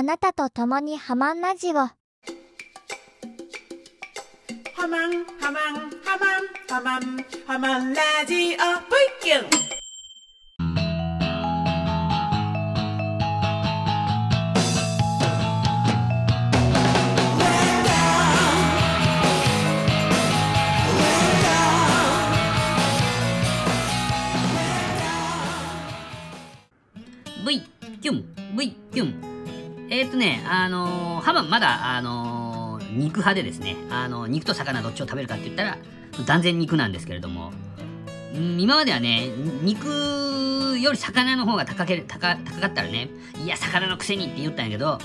あなたと共にハマンラジオ。ハマンハマンハマンハマンハマンラジオブイキュンブイキュン、ブイキュン。えーっとね、あのー、ハマまだ、あのー肉派でですね、あの肉と魚どっちを食べるかって言ったら、断然肉なんですけれども、うん今まではね、肉より魚の方が高けれ高高かったらね、いや、魚のくせにって言ったんやけど、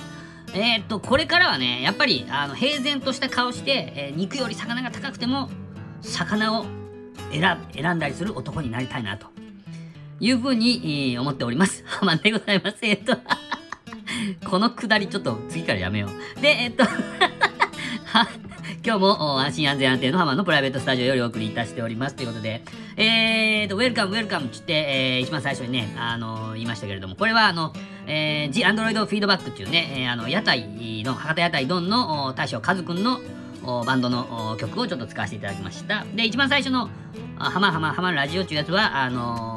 えーっと、これからはね、やっぱり、あの、平然とした顔して、えー肉より魚が高くても、魚を選選んだりする男になりたいなと。いうふうに、えー思っております。ハマでございます。えっと、このくだりちょっと次からやめよう。で、えっと、今日も安心安全安定のハマンのプライベートスタジオよりお送りいたしております。ということで、えーと、ウェルカム、ウェルカムって言って、えー一番最初にね、あの言いましたけれども、これはあの、えー、The Android Feedback っていうね、えーあの、屋台の、博多屋台ドンの大将カズくんのバンドの曲をちょっと使わせていただきました。で、一番最初の、あハマハマハマラジオっていうやつは、あのー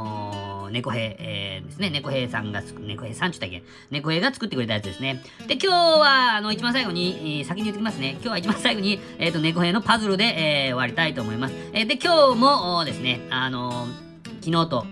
猫兵、えーですね、猫兵さんが、猫兵さんちゅったっけ？猫兵が作ってくれたやつですね。で、今日は、あの、一番最後に、えー先に言ってきますね。今日は一番最後に、えっ、と、猫兵のパズルで、えー終わりたいと思います。えーで、今日もですね、あの昨日と、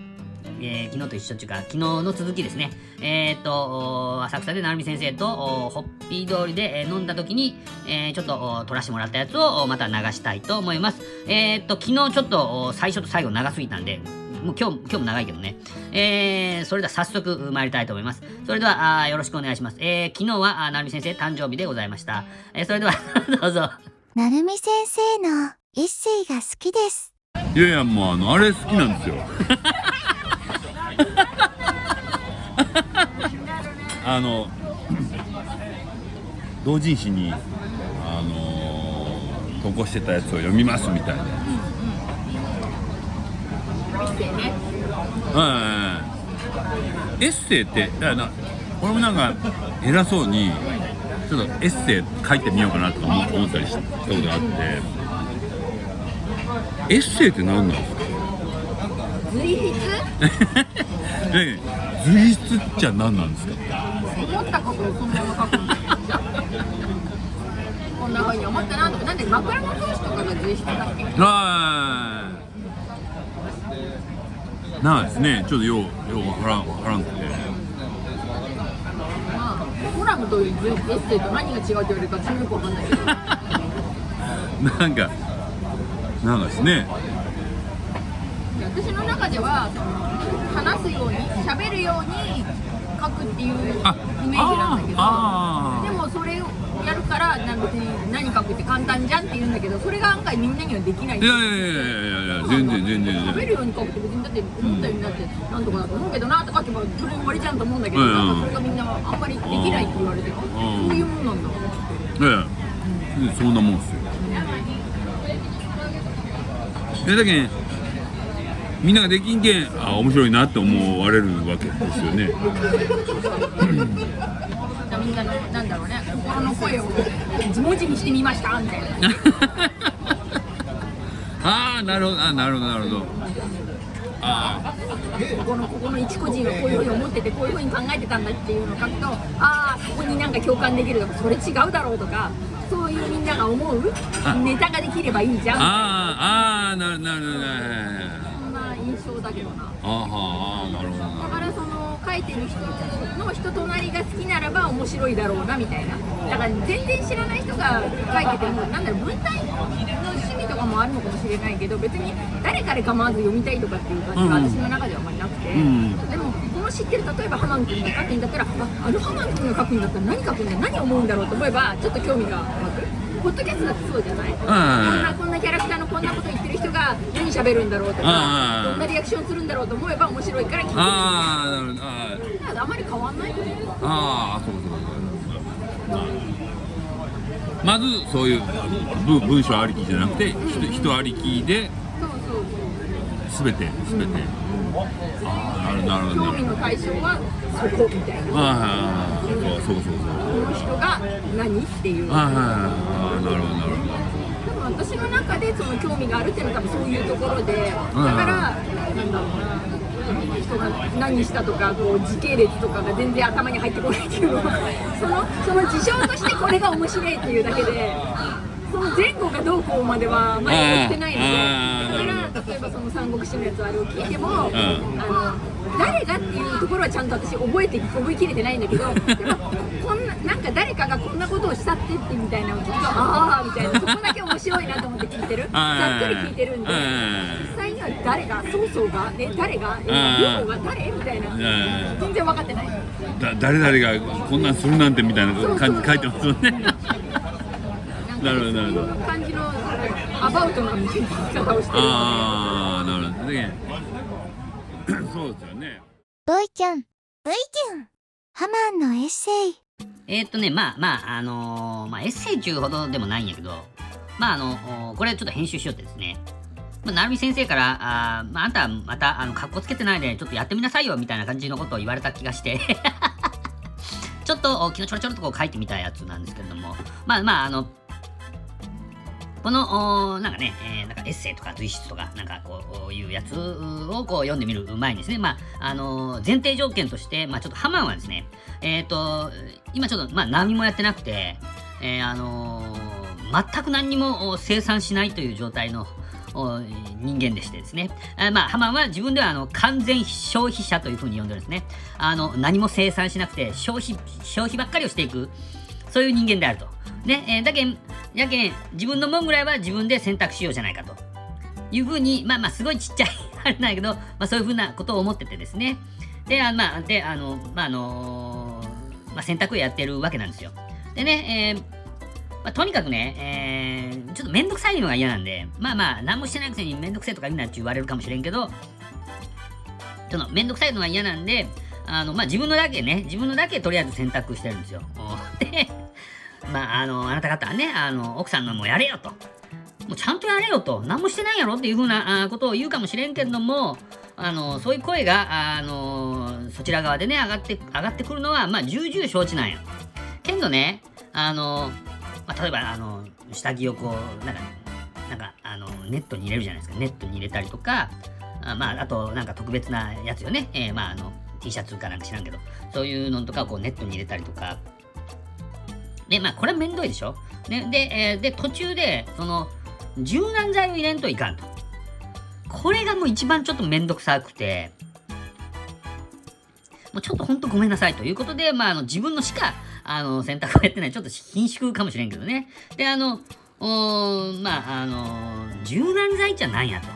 えー昨日と一緒っていうか、昨日の続きですね。えっ、と、浅草で成美先生とおホッピー通りで、えー飲んだ時に、えーちょっと撮らせてもらったやつをまた流したいと思います。えっ、と、昨日ちょっと最初と最後長すぎたんで、もう今日、今日も長いけどね。えー、それでは早速参りたいと思います。それでは、あーよろしくお願いします。えー、昨日は、あー成美先生誕生日でございました。えー、それでは、どうぞ。なるみ先生のエッセイが好きです。いやいやもうあのあれ好きなんですよ あの同人誌にあの投稿してたやつを読みますみたいなはいエッセイっていやな俺もなんか偉そうにちょっとエッセイ書いてみようかなとか思思ったりしたことがあって。エッセイって何なんですか？随筆？で随筆っちゃ何なんですか？思ったことをそのまま書くんだよ。こんな風に思ったなとか。なんで枕草子とかが随筆だっけ？あーなんですね。ちょっとようようわからんわからんくて。まあコラムとエッセイと何が違うって言われるかちょっとよくわかんないけど。なんかなんかですね。私の中ではその話すように喋るように書くっていうイメージなんだけどあでもそれをからなんか何書くって簡単じゃんって言うんだけどそれが案外みんなにはできない。いやいやいやいやいや全然全然全然。喋るように書くって別にだって思ったようになってなんとかだと思うけどなとかってばそれで終わりじゃんと思うんだけど、うん。なんかそれがみんなあんまりできないって言われて、そういうもんなんだええ。そんなもんっすよ。えだけんみんなができんけんあ面白いなって思われるわけですよね みんなのなんだろうね心の声を文字にしてみましたみたいなああなるほどあなるほどなるほど。あここのここの一個人はこういうふうに思っててこういうふうに考えてたんだっていうのを書くとああそこになんか共感できるとかそれ違うだろうとかそういうみんなが思うネタができればいいじゃん。ああああなるなるなるそんな印象だけどな。あはあなるほどなだからその書いてる人の人となりが好きならば面白いだろうなみたいな。だから全然知らない人が書いててもなんだろう文体の趣味とかもあるのかもしれないけど別に誰彼構わず読みたいとかっていう感じがうん私の中ではあんまりなくて、ん。でもこの知ってる例えばハマン君が書くんだったらああのハマン君が書くんだったら何書くんだ何思うんだろうと思えばちょっと興味が湧く。ポッドキャストだってそうじゃない、こんなこんなキャラクターのこんなこと言ってる人が何喋るんだろうとかどんなリアクションするんだろうと思えば面白いから聞いてる。ああなるほど。ああまり変わんないああそうそうそう。まずそういう文文章ありきじゃなくて人人ありきでそうそう。全て全て。あーなるほどなるほど。興味の対象はそこみたいな。ああそうそうそう。そうこの人が何っていう。あーなるほどなるほ多分私の中でその興味があるっていうのは多分そういうところでだから、なんだろうな人が何したとかこう時系列とかが全然頭に入ってこないっていうのはそのその事象としてこれが面白いっていうだけでその前後がどうこうまではまだ言ってないので。だから例えばその三国志のやつあれを聞いても、んあの誰がっていうところはちゃんと私覚えて覚えきれてないんだけど こんななんか誰かがこんなことをしたってってみたいなのを聞くとああみたいな。そこだけ面白いなと思って聞いてる。ざっくり聞いてるんでうん。実際には誰が曹操がえ誰が両方が誰みたいな。うん。全然分かってない。どだ誰々がこんなんするなんてみたいな感じ書いてますよねなんかなるほど。なるほど感じのアバウトな見方をしてるのでああなるほど。でそうですよね。ボイキュン、ボイキュン。ハマンのエッセイ。えーっとね、まあまあ、あのーまあ、エッセイ中ほどでもないんやけど、まああの、おこれちょっと編集しようってですね、まあ、なるみ先生から、あーまあ、あんたまた、あの、格好つけてないで、ちょっとやってみなさいよ、みたいな感じのことを言われた気がして、ちょっと、お昨日ちょろちょろっとこう書いてみたやつなんですけれども、まあまあ、あの、この、おなんかね、えーなんかエッセイとか随筆とか、なんかこういうやつをこう読んでみる前にですね、まあ、あの前提条件として、まあちょっとハマンはですね、えっ、と、今ちょっと、まあ何もやってなくて、えーあのー全く何にもお生産しないという状態のお人間でしてですね。あまあ、ハマンは自分ではあの完全消費者というふうに呼んでるんですね。あの、何も生産しなくて消費、消費ばっかりをしていく、そういう人間であると。ね、えーだけ、やけん、自分のもんぐらいは自分で選択しようじゃないかと。いうふうに、まあまあ、すごいちっちゃい、あれなんやけど、まあそういうふうなことを思っててですね。で、あまあ、で、あの、まああのまあ選択をやってるわけなんですよ。でね、えーまあ、とにかくね、えーちょっとめんどくさいのが嫌なんで、まあまあ、何もしてないくせにめんどくせえとか言うなって言われるかもしれんけど、そのめんどくさいのが嫌なんで、あの、まあ自分のだけね、自分のだけとりあえず選択してるんですよ。で、まあ、あの、あなた方はね、あの、奥さんのもやれよと。もうちゃんとやれよと。何もしてないやろっていうふうなあことを言うかもしれんけれども、あの、そういう声が、あの、そちら側でね、上がって、上がってくるのは、まあ、重々承知なんや。けどね、あの、まあ、例えば、あの、下着をこう、なんか、なんか、あの、ネットに入れるじゃないですか。ネットに入れたりとか、あまあ、あと、なんか特別なやつよね。えーまあ、あの、T シャツかなんか知らんけど、そういうのとかをこうネットに入れたりとか。ね、まあ、これはめんどいでしょ？ね、で、えーで、途中で、その、柔軟剤を入れんといかんと。これがもう一番ちょっとめんどくさくて、もうちょっとほんとごめんなさいということで、まあ、あの自分のしかあの選択をやってない、ちょっと貧縮かもしれんけどね。で、あの、おまあ、あの、柔軟剤じゃないやと。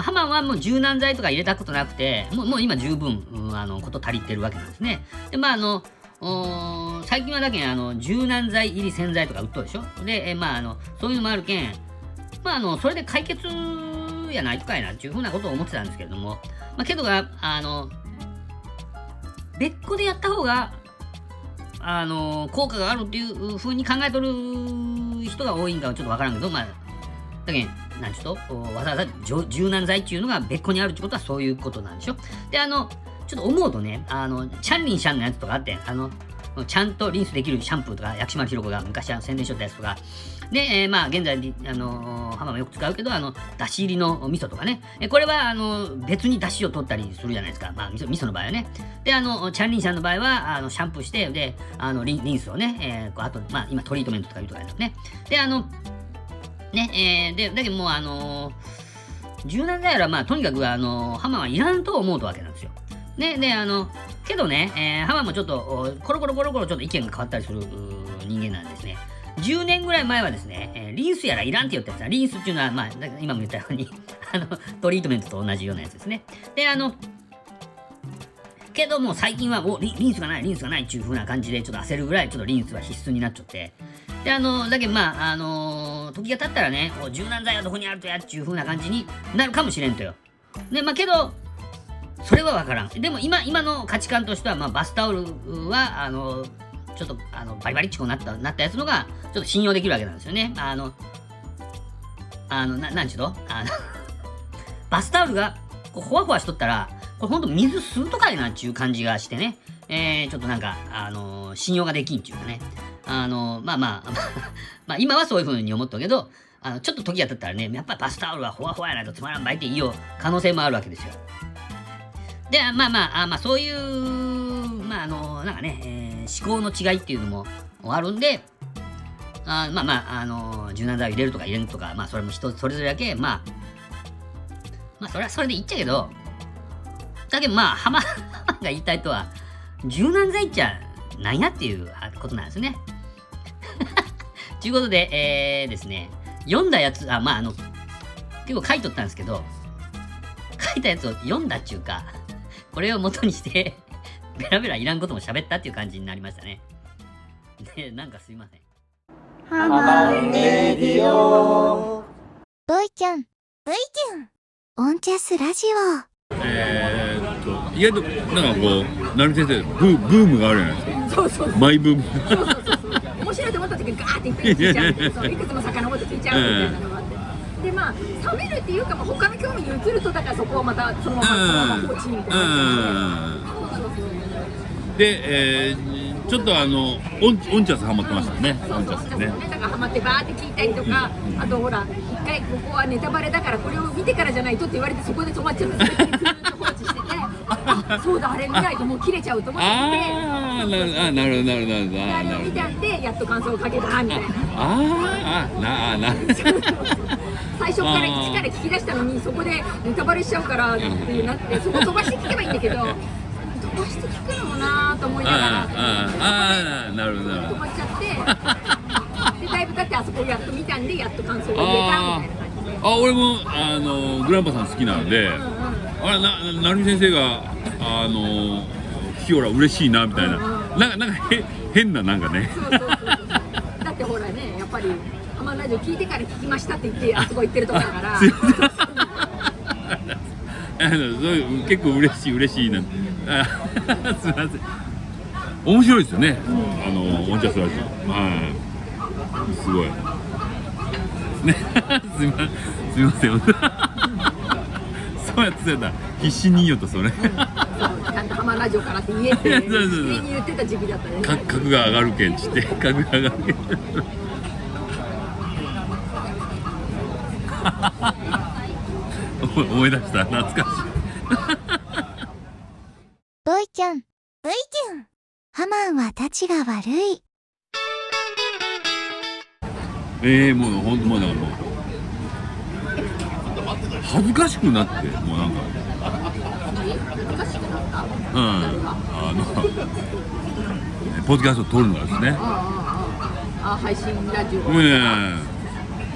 ハマンはもう柔軟剤とか入れたことなくて、もうもう今十分、うんあの、こと足りてるわけなんですね。で、まあ、あの、お最近はだけあの柔軟剤入り洗剤とか売っとるでしょ？で、えまあ、あの、そういうのもあるけん、まあ、あの、それで解決やないとかいなっていうふうなことを思ってたんですけれども、まあ、けどが、あの、別個でやった方が、あの、効果があるっていうふうに考えとる人が多いんかはちょっとわからんけど、まあ、だけ、なんちゅうと、わざわざ柔柔軟剤っていうのが別個にあるってことはそういうことなんでしょ？で、あの、ちょっと思うとね、あの、チャンリンシャンのやつとかあって、あの、ちゃんとリンスできるシャンプーとか、薬師丸ひろ子が昔は宣伝しとったやつとか、で、えーまあ、現在、あのー、浜もよく使うけど、あの、だし入りの味噌とかね。えこれは、あの、別にだしを取ったりするじゃないですか。まあ、味噌味噌の場合はね。で、あの、チャンリンシャンの場合は、あの、シャンプーして、で、あの、リンリンスをね、えーこうあと、まあ、今、トリートメントとかいうとかですね。で、あの、ね、えーで、だけどもう、あのー柔軟剤やら、まあ、とにかく、あのー、ハマはいらんと思うとわけなんですよ。ね、で、あの、けどね、えーハマもちょっと、コロコロコロコロちょっと意見が変わったりする人間なんですね。10年ぐらい前はですね、えーリンスやらいらんって言ったやつ、リンスっていうのは、まあ、今も言ったように、あの、トリートメントと同じようなやつですね。で、あの、けども最近は、おリ、リンスがない、リンスがないっていう風な感じで、ちょっと焦るぐらい、ちょっとリンスは必須になっちゃって。で、あの、だけどまあ、あの時が経ったらね、柔軟剤はどこにあるとやっていう風な感じになるかもしれんとよ。ね、まあけど、それはわからん。でも今、今の価値観としては、まあバスタオルは、あの、ちょっと、あの、バリバリっちこなった、なったやつのが、ちょっと信用できるわけなんですよね。あの、あの、ななんちゅうの？あの、バスタオルが、こう、ほわほわしとったら、これほんと水吸うとかいなっていう感じがしてね、えー、ちょっとなんか、あの信用ができんっていうかね、あのまあまあ、まあ 今はそういう風に思ったけど、あの、ちょっと時が経ったらね、やっぱバスタオルはほわほわやないとつまらんばいって言いよう可能性もあるわけですよ。で、まあまあ、あまあそういう、まああのなんかね、えー思考の違いっていうのもあるんで、あまあまあ、あの柔軟剤を入れるとか入れるとか、まあそれも人それぞれだけ、まあ、まあそれはそれでいっちゃうけど、だけどまあ、浜が言いたいとは、柔軟剤っちゃなんやっていうことなんですね。ということで、えー、ですね、読んだやつ、あ、まああの、結構書いとったんですけど、書いたやつを読んだっちゅうか、これを元にして、ベラベラいらんことも喋ったっていう感じになりましたね。で、なんかすいません。ハマレディオ。ボイちゃん V ちゃんオンチャスラジオ。えー、っと意外となんかこう成美先生ブーブームがあるじゃないですか。そうそうそう。マイブーム。そうそうそうそう。面白いと思った時にガーっていっぱい聞いちゃう。っていうそういくつも遡って聞いちゃうみたいなのがあって。でまあ冷めるっていうか、まあ、他の興味に移るとだからそこはまたそのままそのまま放置みたいな。で、えー、ちょっとあのオンオンチャスハマってましたね。オンチャスね。だからハマってバーって聞いたりとか、あとほら一回ここはネタバレだからこれを見てからじゃないとって言われてそこで止まっちゃうんですよずっと放置しててあ そうだあれ見ないともう切れちゃうと思ってああなるほどなるほど。なるほどであれを見たんでやっと感想を書けたみたいな。あーあなあな 最初から一から聞き出したのにそこでネタバレしちゃうからってなってそこ飛ばして聞けばいいんだけど飛ばして聞くのもなーと思いながらあーあなるほど。飛ばしちゃってでだいぶ経ってあそこやっと見たんでやっと感想を入れたみたいな感じで。あ俺もあのグランパさん好きなので、あれな成美先生があのヒオラ嬉しいなみたいな、なんかなんかへ変ななんかね。そうそうそうだってほらねやっぱり「ハマラジオ聞いてから聞きました」って言ってあそこ行ってるとこだから。すいませんあのそういう結構嬉しい嬉しいな。あすみません。面白いですよね、あのオンチャスラジオ。はい。すごい。ねすみますみません。そうやってそうやった。必死に言いようとそれ。そうちゃんと「ハマラジオから」って言えって そうそうそう。上に言ってた時期だったね。が上がるけんちって格が上がるけん思 い思い出した。懐かしい。ボイちゃん。V ちゃん。ハマンはたちが悪い。ええもうほんともうなんかもう。恥ずかしくなってもうなんか。うん。あのポッドキャスト撮るのがですね。あ配信ラジオ。ねえ。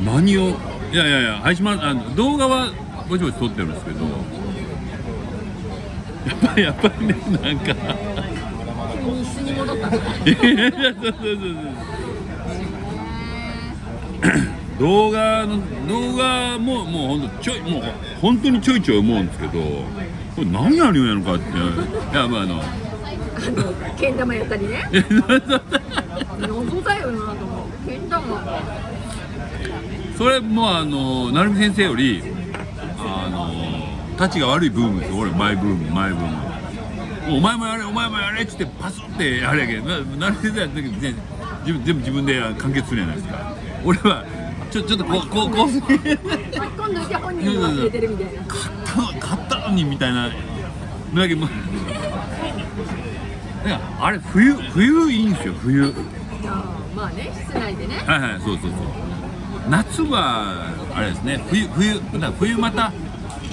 何をいやいやいや配信まあの動画はぼちぼち撮ってるんですけどやっぱりやっぱりねなんか。急に椅子に戻ったのいやいやそうそうそうそう。動画の動画ももうほんとちょいもう本当にちょいちょい思うんですけどこれ何やるんやのかっていやまああの。あのけん玉やったりね。謎だよなと思ってけん玉それもあの成美先生よりあのたちが悪いブームですよ。俺マイブームマイブーム。お前もやれお前もやれっつってパスってやれやけ。どな成美先生やった時全自分全部自分で完結するじゃないですか。俺はちょちょっとこうこうこう。今度いて本人忘れてるみたいな。買ったのにみたいな。だけどあれ冬冬いいんですよ冬。まあね室内でね。はいはいそうそうそう夏はあれですね冬冬冬また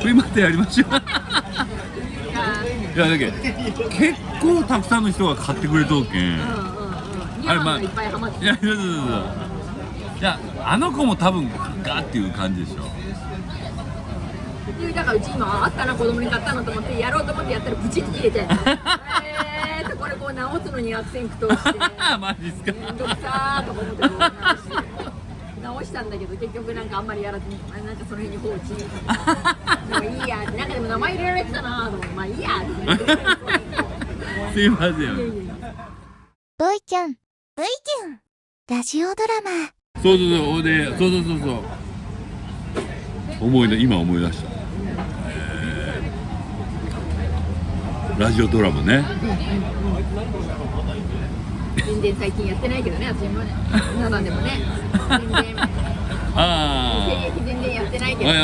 冬またやりましょう。いや。だけど結構たくさんの人が買ってくれとるけん。うんうんうん。ニャマンがいやそうそうそう。そういやあの子も多分ガーっていう感じでしょ。でだからうち今あったな子供に買ったのと思ってやろうと思ってやったらブチッて切れて えーとこれこう直すのに悪戦苦闘して マジっすか。めんどくさーとか思って直したんだけど結局なんかあんまりやらずにあなんかその辺に放置。もういいやってなんかでも名前入れられてたなーと思ってまあいいやって。すいませんいやいやいやボイちゃん V ちゃんラジオドラマ。そうそうそう。でそうそうそう。そう思い出今思い出した、えーラジオドラマね全然最近やってないけどね私もね。皆さんでもね。全然あ現役全然やってないけどああ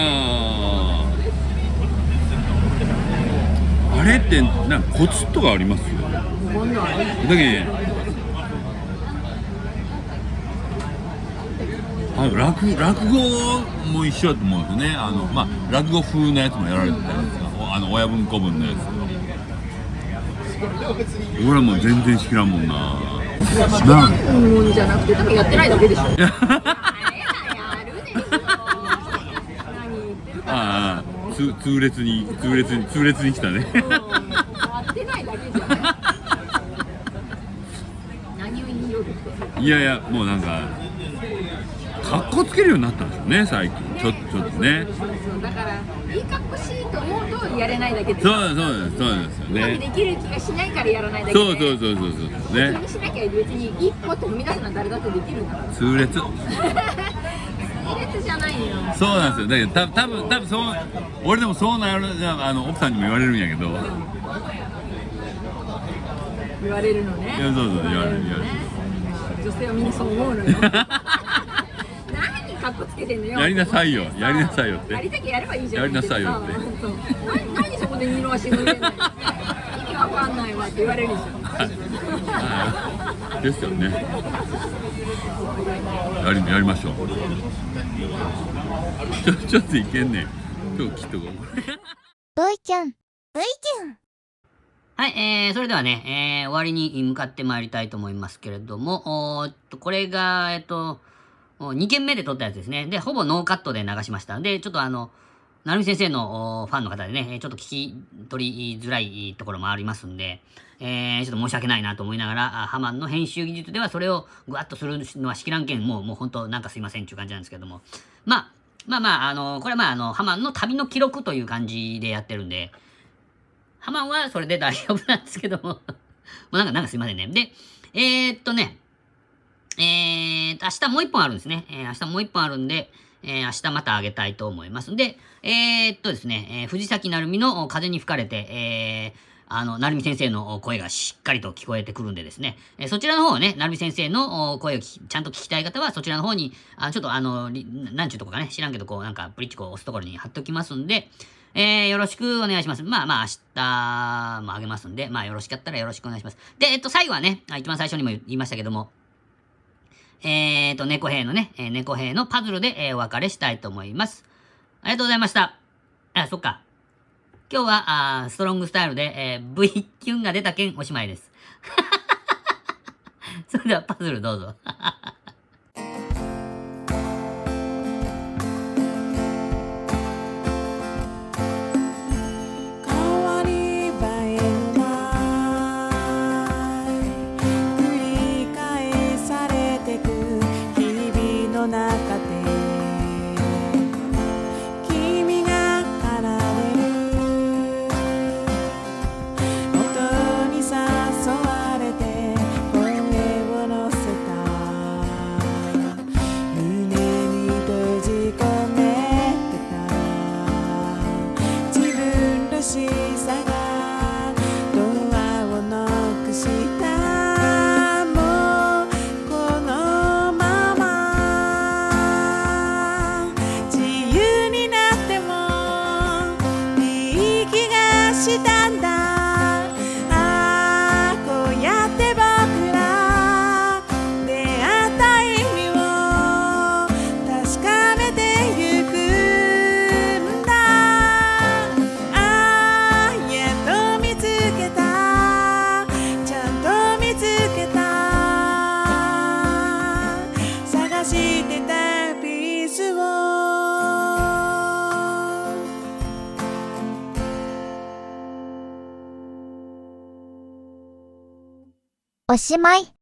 ああれってなんかコツとかあります？こんなんだけどあの落落語も一緒だと思うんですよね。あの、まあ、落語風のやつもやられてたじゃないですかおあの親分子分のやつ俺はもう全然知らんもんな。なもん。じゃなくて多分やってないだけでしょあああつ痛烈に痛烈に痛烈に来たね。やってないだけじゃない何を言いよるっていやいやもうなんかかっこつけるようになったんですよね最近ちょちょっとね。だからいい格好しいと思うとやれないだけでそうそうですそうですようまくでねきる気がしないからやらないだけでそうそうそうそうそうそう。気ねにしなきゃ別に一歩って踏み出すのは誰だってできるんだから。痛烈。じゃないよ。そうなんですよ。だけどた多分多分そう俺でもそうなるじゃああの奥さんにも言われるんやけど。言われるのね。そうそう言われる言われる。女性はみんなそう思うのよ てんのよ。やりなさいよ。やりなさいよって。やりたきゃやればいいじゃん。やりなさいよって。何何そこで二の足踏んでんの意味わかんないわって言われるでしょはい。ですよね。やりやりましょう。ちょちょっといけんね。ん今日きっとこ。ブイキュン、ブイキュン。はい、えー、それではね、えー、終わりに向かってまいりたいと思いますけれども、おーっと、これが、えっと、2件目で撮ったやつですね。で、ほぼノーカットで流しました。で、ちょっとあの、なるみ先生のファンの方でね、ちょっと聞き取りづらいところもありますんで、えー、ちょっと申し訳ないなと思いながら、ハマンの編集技術ではそれをぐわっとするのはしきらんけん、もう、もう本当なんかすいませんっていう感じなんですけども。まあ、まあまあ、あの、これはまあ、あの、ハマンの旅の記録という感じでやってるんで、ハマンはそれで大丈夫なんですけども。もうなんか、なんかすいませんね。で、えー、っとね、えー、っと、明日もう一本あるんですね。えー、明日もう一本あるんで、えー、明日またあげたいと思います。で、えー、っとですね、えー、藤崎なるみの風に吹かれて、えー、あの、なるみ先生の声がしっかりと聞こえてくるんでですね、えそちらの方をね、なるみ先生の声をちゃんと聞きたい方は、そちらの方に、あちょっとあの、なんちゅうとこかね、知らんけど、こう、なんか、ブリッジこう押すところに貼っておきますんで、えー、よろしくお願いします。まあまあ、明日もあげますんで、まあ、よろしかったらよろしくお願いします。で、えっと、最後はね、一番最初にも言いましたけども、えーと、猫兵のね、えー猫兵のパズルで、えーお別れしたいと思います。ありがとうございました。あ、そっか。今日は、あストロングスタイルで、えー V キュンが出た件おしまいです。それではパズルどうぞ。の中でしたおしまい。